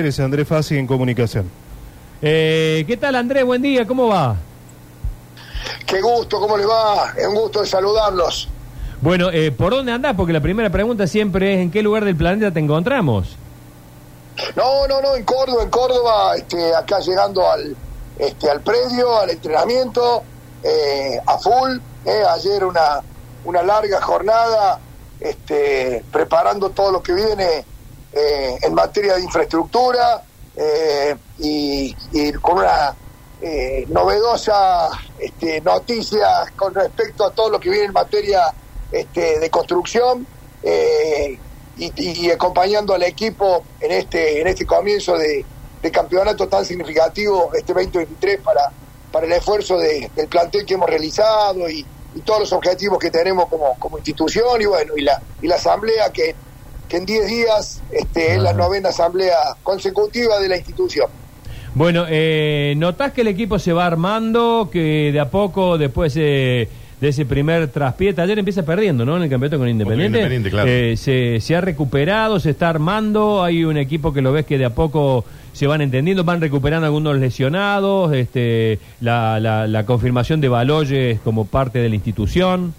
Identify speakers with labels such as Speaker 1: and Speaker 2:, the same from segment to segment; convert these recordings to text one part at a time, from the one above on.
Speaker 1: Eres Andrés Fassi en comunicación.
Speaker 2: Eh, ¿Qué tal Andrés? Buen día, ¿cómo va?
Speaker 3: Qué gusto, ¿cómo les va? Es un gusto de saludarlos.
Speaker 2: Bueno, eh, ¿por dónde andás? Porque la primera pregunta siempre es ¿en qué lugar del planeta te encontramos?
Speaker 3: No, no, no, en Córdoba, en Córdoba, este, acá llegando al, este, al predio, al entrenamiento, eh, a full. eh, ayer una, una larga jornada, este, preparando todo lo que viene eh, en materia de infraestructura eh, y, con una eh, novedosa este, noticia con respecto a todo lo que viene en materia este, de construcción eh, y, acompañando al equipo en este en este comienzo de, campeonato tan significativo este 2023 para, para el esfuerzo de- del plantel que hemos realizado y, y todos los objetivos que tenemos como, como institución y bueno y la y la asamblea que, que en 10 días este, es la
Speaker 2: Ajá.
Speaker 3: novena asamblea consecutiva de la institución.
Speaker 2: Bueno, eh, ¿notás que el equipo se va armando, que de a poco, después eh, de ese primer traspié, ayer empieza perdiendo, ¿no? En el campeonato con Independiente.
Speaker 1: Independiente, claro.
Speaker 2: Eh, se, se ha recuperado, se está armando, hay un equipo que lo ves que de a poco se van entendiendo, van recuperando algunos lesionados, este, la, la, la confirmación de Baloyes como parte de la institución.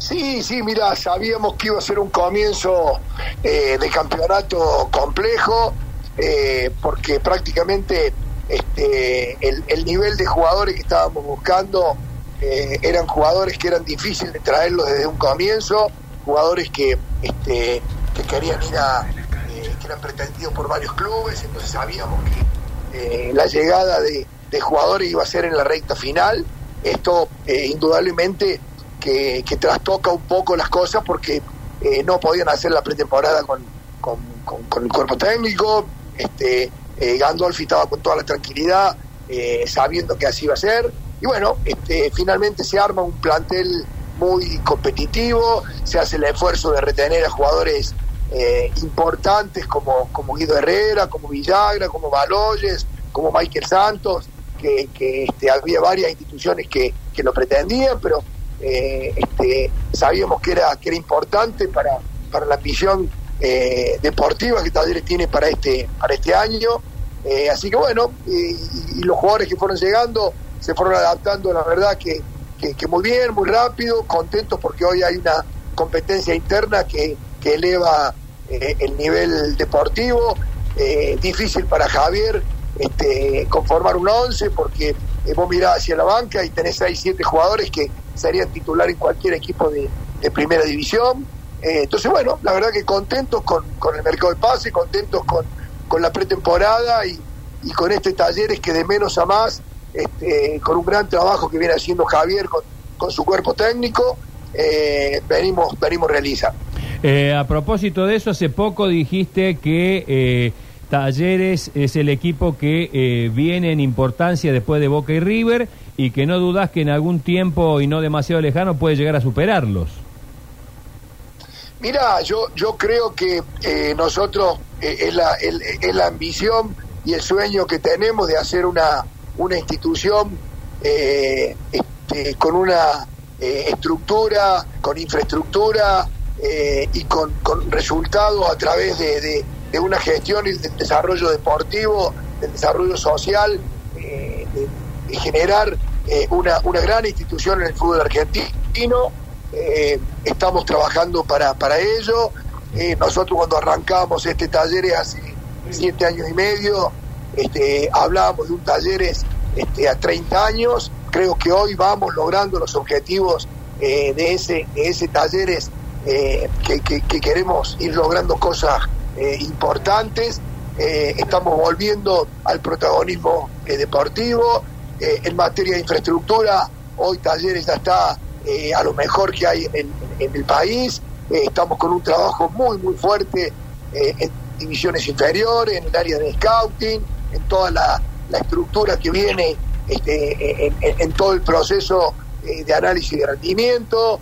Speaker 3: Sí, sí, mira, sabíamos que iba a ser un comienzo eh, de campeonato complejo, eh, porque prácticamente este, el, el nivel de jugadores que estábamos buscando eh, eran jugadores que eran difíciles de traerlos desde un comienzo, jugadores que, este, que querían ir a, eh, que eran pretendidos por varios clubes, entonces sabíamos que eh, la llegada de, de jugadores iba a ser en la recta final. Esto indudablemente que, que trastoca un poco las cosas porque eh, no podían hacer la pretemporada con, con, con- el cuerpo técnico. Este, eh, Gandolfi estaba con toda la tranquilidad, eh, sabiendo que así iba a ser. Y bueno, este, finalmente se arma un plantel muy competitivo, se hace el esfuerzo de retener a jugadores eh, importantes como, como Guido Herrera, como Villagra, como Baloyes, como Michael Santos, que, que, este, había varias instituciones que, que lo pretendían, pero eh, este, sabíamos que era, que era importante para, para la visión eh, deportiva que Talleres tiene para este, para este año. Eh, así que bueno, y, los jugadores que fueron llegando se fueron adaptando, la verdad que, que, muy bien, muy rápido, contentos porque hoy hay una competencia interna que, que eleva el nivel deportivo. Difícil para Javier este, conformar un 11 porque vos mirás hacia la banca y tenés 6, 7 jugadores que serían titular en cualquier equipo de, primera división. Eh, entonces, bueno, la verdad que contentos con, con el mercado de pase, contentos con, con la pretemporada y, y con este talleres que de menos a más, este, con un gran trabajo que viene haciendo Javier con, con su cuerpo técnico, eh, venimos, venimos realizando.
Speaker 2: Eh, a propósito de eso, hace poco dijiste que Talleres es el equipo que eh, viene en importancia después de Boca y River y que no dudas que en algún tiempo y no demasiado lejano puede llegar a superarlos.
Speaker 3: Mira, yo, yo creo que eh, nosotros eh, es, la, el- es la ambición y el sueño que tenemos de hacer una, una institución eh, este, con una estructura, con infraestructura y con, con resultados a través de- de una gestión y del desarrollo deportivo, del desarrollo social, eh, de, generar eh, una, una gran institución en el fútbol argentino. Eh, estamos trabajando para, para ello. Nosotros cuando arrancamos este talleres hace siete años y medio, este, hablábamos de un talleres este, a 30 años. Creo que hoy vamos logrando los objetivos de, ese, de ese talleres que queremos ir logrando cosas eh, importantes. Eh, estamos volviendo al protagonismo eh, deportivo. Eh, en materia de infraestructura, hoy Talleres ya está a lo mejor que hay en, el país. Estamos con un trabajo muy, muy fuerte en divisiones inferiores, en el área de scouting, en toda la, estructura que viene este, en, todo el proceso de análisis de rendimiento.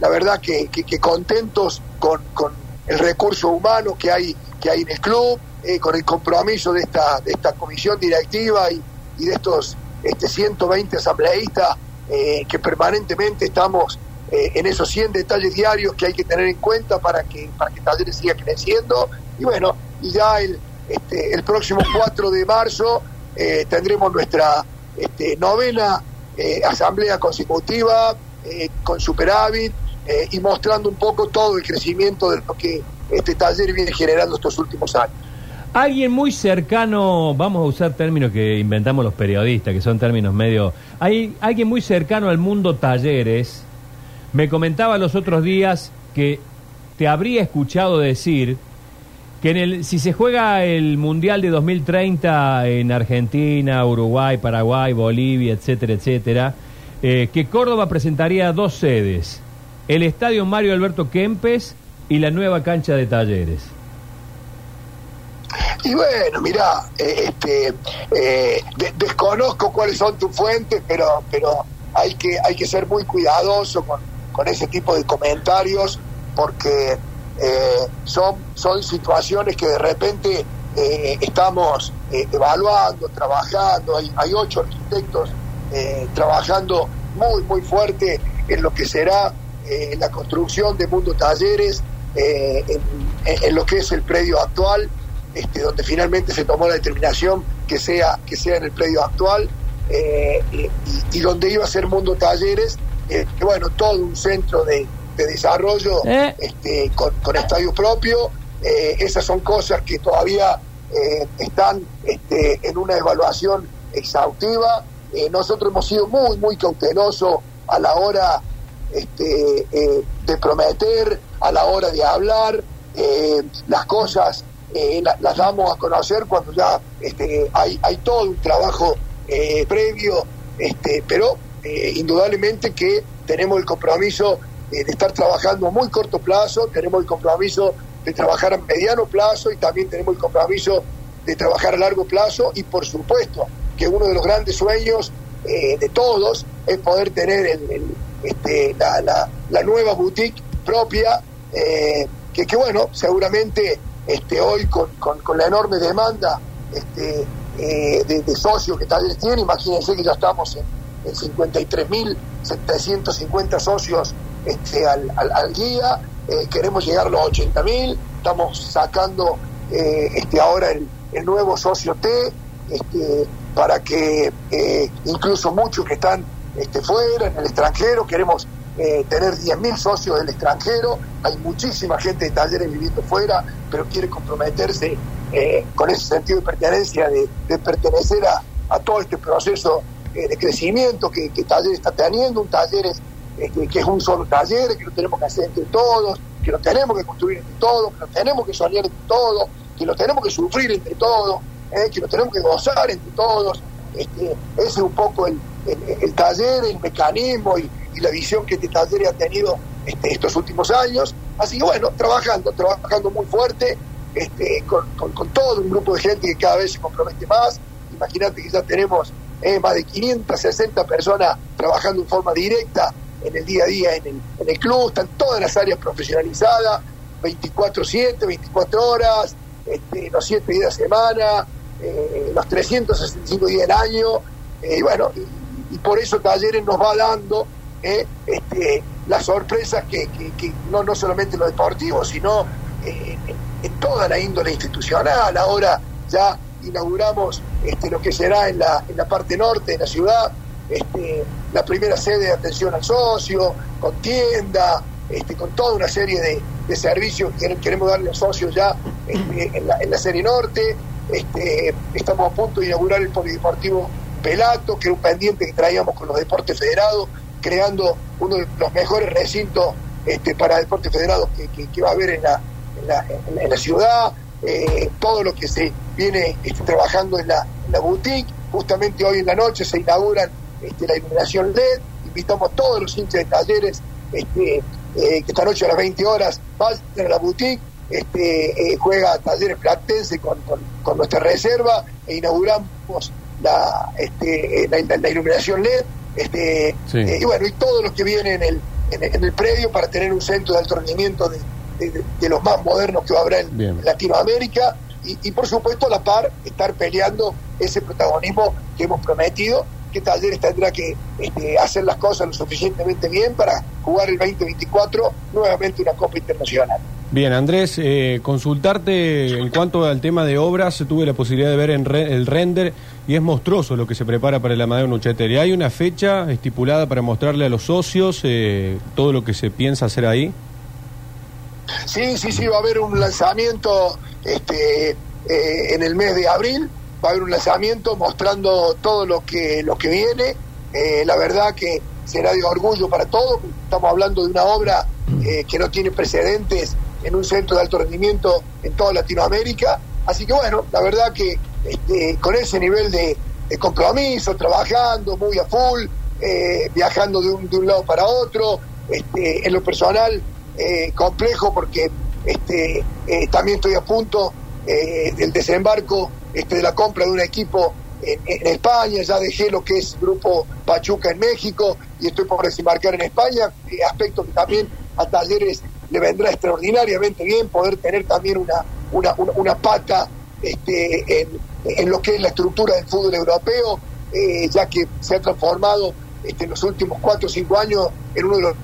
Speaker 3: La verdad que, contentos con, con el recurso humano que hay, que hay en el club, eh, con el compromiso de esta, de esta comisión directiva y, de estos este, 120 asambleístas eh, que permanentemente estamos eh, en esos 100 detalles diarios que hay que tener en cuenta para que, para que Talleres siga creciendo. Y bueno, y ya el, este, el próximo 4 de marzo tendremos nuestra este, novena asamblea consecutiva con superávit y mostrando un poco todo el crecimiento de lo que este taller viene generando estos últimos años.
Speaker 2: Alguien muy cercano, vamos a usar términos que inventamos los periodistas, que son términos medio... Hay alguien muy cercano al mundo talleres, me comentaba los otros días que te habría escuchado decir que en el, si se juega el Mundial de 2030 en Argentina, Uruguay, Paraguay, Bolivia, etcétera, etcétera, eh, que Córdoba presentaría dos sedes, el Estadio Mario Alberto Kempes y la nueva cancha de talleres.
Speaker 3: Y bueno, mira, eh, este, eh, desconozco cuáles son tus fuentes, pero, pero hay que, hay que ser muy cuidadoso con, con ese tipo de comentarios porque eh, son, son situaciones que de repente eh, estamos evaluando, trabajando, hay, hay ocho arquitectos trabajando muy, muy fuerte en lo que será la construcción de Mundo Talleres, en, lo que es el predio actual, este, donde finalmente se tomó la determinación que sea, que sea en el predio actual, y, donde iba a ser Mundo Talleres, que bueno, todo un centro de, de desarrollo eh. este, con, estadio propio. Eh, esas son cosas que todavía eh, están este, en una evaluación exhaustiva. nosotros hemos sido muy, muy cautelosos a la hora este, de prometer, a la hora de hablar. las cosas las damos a conocer cuando ya este, hay, hay todo un trabajo previo, este, pero indudablemente que tenemos el compromiso eh, de estar trabajando a muy corto plazo, tenemos el compromiso de trabajar a mediano plazo y también tenemos el compromiso de trabajar a largo plazo y por supuesto que uno de los grandes sueños eh, de todos es poder tener el, este, la, la, nueva boutique propia, eh, que, que, bueno, seguramente este, hoy con, con, la enorme demanda este, de, socios que tal vez tiene, imagínense que ya estamos en, en 53.750 socios este, al, al, guía, eh, queremos llegar a los 80.000, estamos sacando eh, este, ahora el, el, nuevo socio T, este, para que eh, incluso muchos que están este, fuera, en el extranjero, queremos tener 10.000 socios del extranjero, hay muchísima gente de talleres viviendo fuera, pero quiere comprometerse con ese sentido de pertenencia, de, pertenecer a, a, todo este proceso de crecimiento que, que Talleres está teniendo, un Talleres que, es un solo taller, que lo tenemos que hacer entre todos, que lo tenemos que construir entre todos, que lo tenemos que soñar entre todos, que lo tenemos que sufrir entre todos, eh, que lo tenemos que gozar entre todos. Este, ese es un poco el, taller, el mecanismo y, la visión que este taller ha tenido este, estos últimos años. Así que bueno, trabajando, trabajando muy fuerte, este, con, todo un grupo de gente que cada vez se compromete más. Imagínate que ya tenemos eh, más de 560 personas trabajando en forma directa en el día a día en el, en el club, están todas las áreas profesionalizadas, 24-7, 24 horas, este, los 7 días de semana, eh, los 365 días del año, eh, y bueno, y, por eso Talleres nos va dando eh, este, las sorpresas que, no, no solamente en lo deportivo, sino en toda la índole institucional. Ahora ya inauguramos este, lo que será en la, en la parte norte de la ciudad, este, la primera sede de atención al socio, con tienda, este, con toda una serie de, servicios que queremos darle a socios ya este, en, la, serie norte. Este, estamos a punto de inaugurar el polideportivo Pelato, que era un pendiente que traíamos con los deportes federados, creando uno de los mejores recintos este, para deportes federados que, va a haber en la, ciudad. Eh, todo lo que se viene este, trabajando en la, boutique. Justamente hoy en la noche se inauguran este, la iluminación LED, invitamos a todos los hinchas de talleres este, eh, que esta noche a las 20 horas vayan a la boutique, este, eh, juega Talleres Platense con, nuestra reserva e inauguramos la, este, la, iluminación LED este, eh, y bueno, y todos los que vienen en el, en, el predio para tener un centro de alto rendimiento de, de, los más modernos que va a haber en Latinoamérica. Y, y por supuesto a la par estar peleando ese protagonismo que hemos prometido que Talleres tendrá que este, hacer las cosas lo suficientemente bien para jugar el 2024 nuevamente una Copa Internacional.
Speaker 4: Bien, Andrés, eh, consultarte en cuanto al tema de obras, tuve la posibilidad de ver en re- el render y es monstruoso lo que se prepara para el Amadeo Nucheter. ¿Y ¿Hay una fecha estipulada para mostrarle a los socios eh, todo lo que se piensa hacer ahí?
Speaker 3: Sí, sí, sí, va a haber un lanzamiento este, eh, en el mes de abril, va a haber un lanzamiento mostrando todo lo que, lo que viene. Eh, la verdad que será de orgullo para todos, estamos hablando de una obra eh, que no tiene precedentes en un centro de alto rendimiento en toda Latinoamérica. Así que bueno, la verdad que este, con ese nivel de, compromiso, trabajando muy a full, eh, viajando de un, de un lado para otro, este, en lo personal eh, complejo porque este, eh, también estoy a punto eh, del desembarco este, de la compra de un equipo en, en España, ya dejé lo que es Grupo Pachuca en México y estoy por desembarcar en España, eh, aspecto que también a Talleres le vendrá extraordinariamente bien poder tener también una, una, una, pata este, en, en lo que es la estructura del fútbol europeo, eh, ya que se ha transformado este, en los últimos cuatro o cinco años en uno de los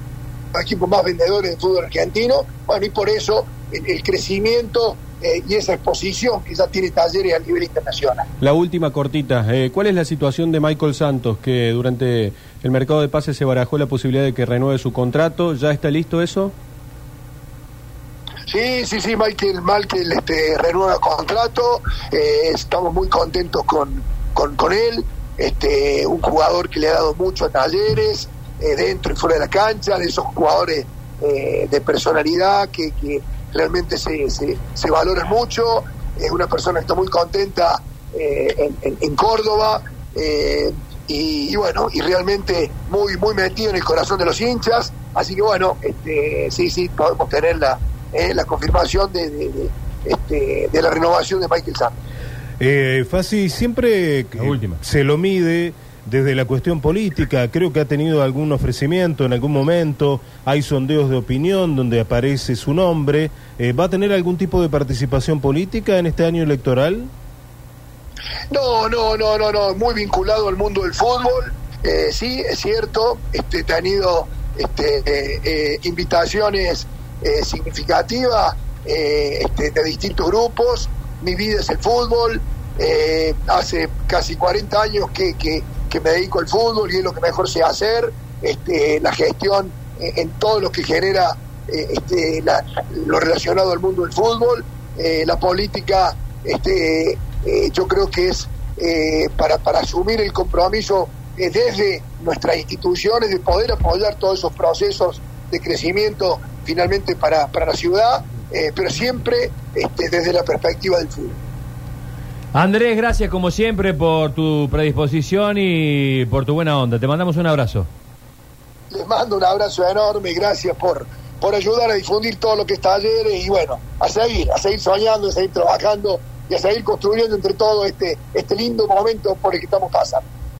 Speaker 3: equipos más vendedores del fútbol argentino. Bueno, y por eso el, el crecimiento eh, y esa exposición que ya tiene talleres a nivel internacional.
Speaker 4: La última cortita, eh, ¿cuál es la situación de Michael Santos, que durante el mercado de pases se barajó la posibilidad de que renueve su contrato? ¿Ya está listo eso?
Speaker 3: Sí, sí, sí, Michael, Michael este, renueva contrato, eh, estamos muy contentos con, con, con él, este, un jugador que le ha dado mucho a talleres, eh, dentro y fuera de la cancha, de esos jugadores eh, de personalidad que, que realmente se, se, se valoran mucho, es una persona que está muy contenta eh, en, en- en Córdoba, y, y bueno, y realmente muy, muy metido en el corazón de los hinchas, así que bueno, este, sí, sí, podemos tener la, eh, la confirmación de, de, de, este, de la renovación de Michael Santos.
Speaker 1: Eh, Fasi, siempre
Speaker 2: última.
Speaker 1: se lo mide desde la cuestión política. Creo que ha tenido algún ofrecimiento en algún momento. Hay sondeos de opinión donde aparece su nombre. Eh, ¿Va a tener algún tipo de participación política en este año electoral?
Speaker 3: No, no, no, no, no, muy vinculado al mundo del fútbol. Eh, sí, es cierto, este, he tenido este, eh, eh, invitaciones eh, significativas eh, este, de distintos grupos. Mi vida es el fútbol. Eh, hace casi 40 años que, que, me dedico al fútbol y es lo que mejor sé hacer. Este, la gestión eh, en todo lo que genera eh, este, la- lo relacionado al mundo del fútbol. Eh, la política, este, yo creo que es para, para asumir el compromiso desde nuestras instituciones de poder apoyar todos esos procesos de crecimiento finalmente para, para la ciudad, eh, pero siempre este, desde la perspectiva del fútbol.
Speaker 2: Andrés, gracias como siempre por tu predisposición y por tu buena onda. Te mandamos un abrazo.
Speaker 3: Les mando un abrazo enorme y gracias por, por ayudar a difundir todo lo que está ayer y bueno, a seguir, a seguir soñando, a seguir trabajando y a seguir construyendo entre todos este, este lindo momento por el que estamos pasando.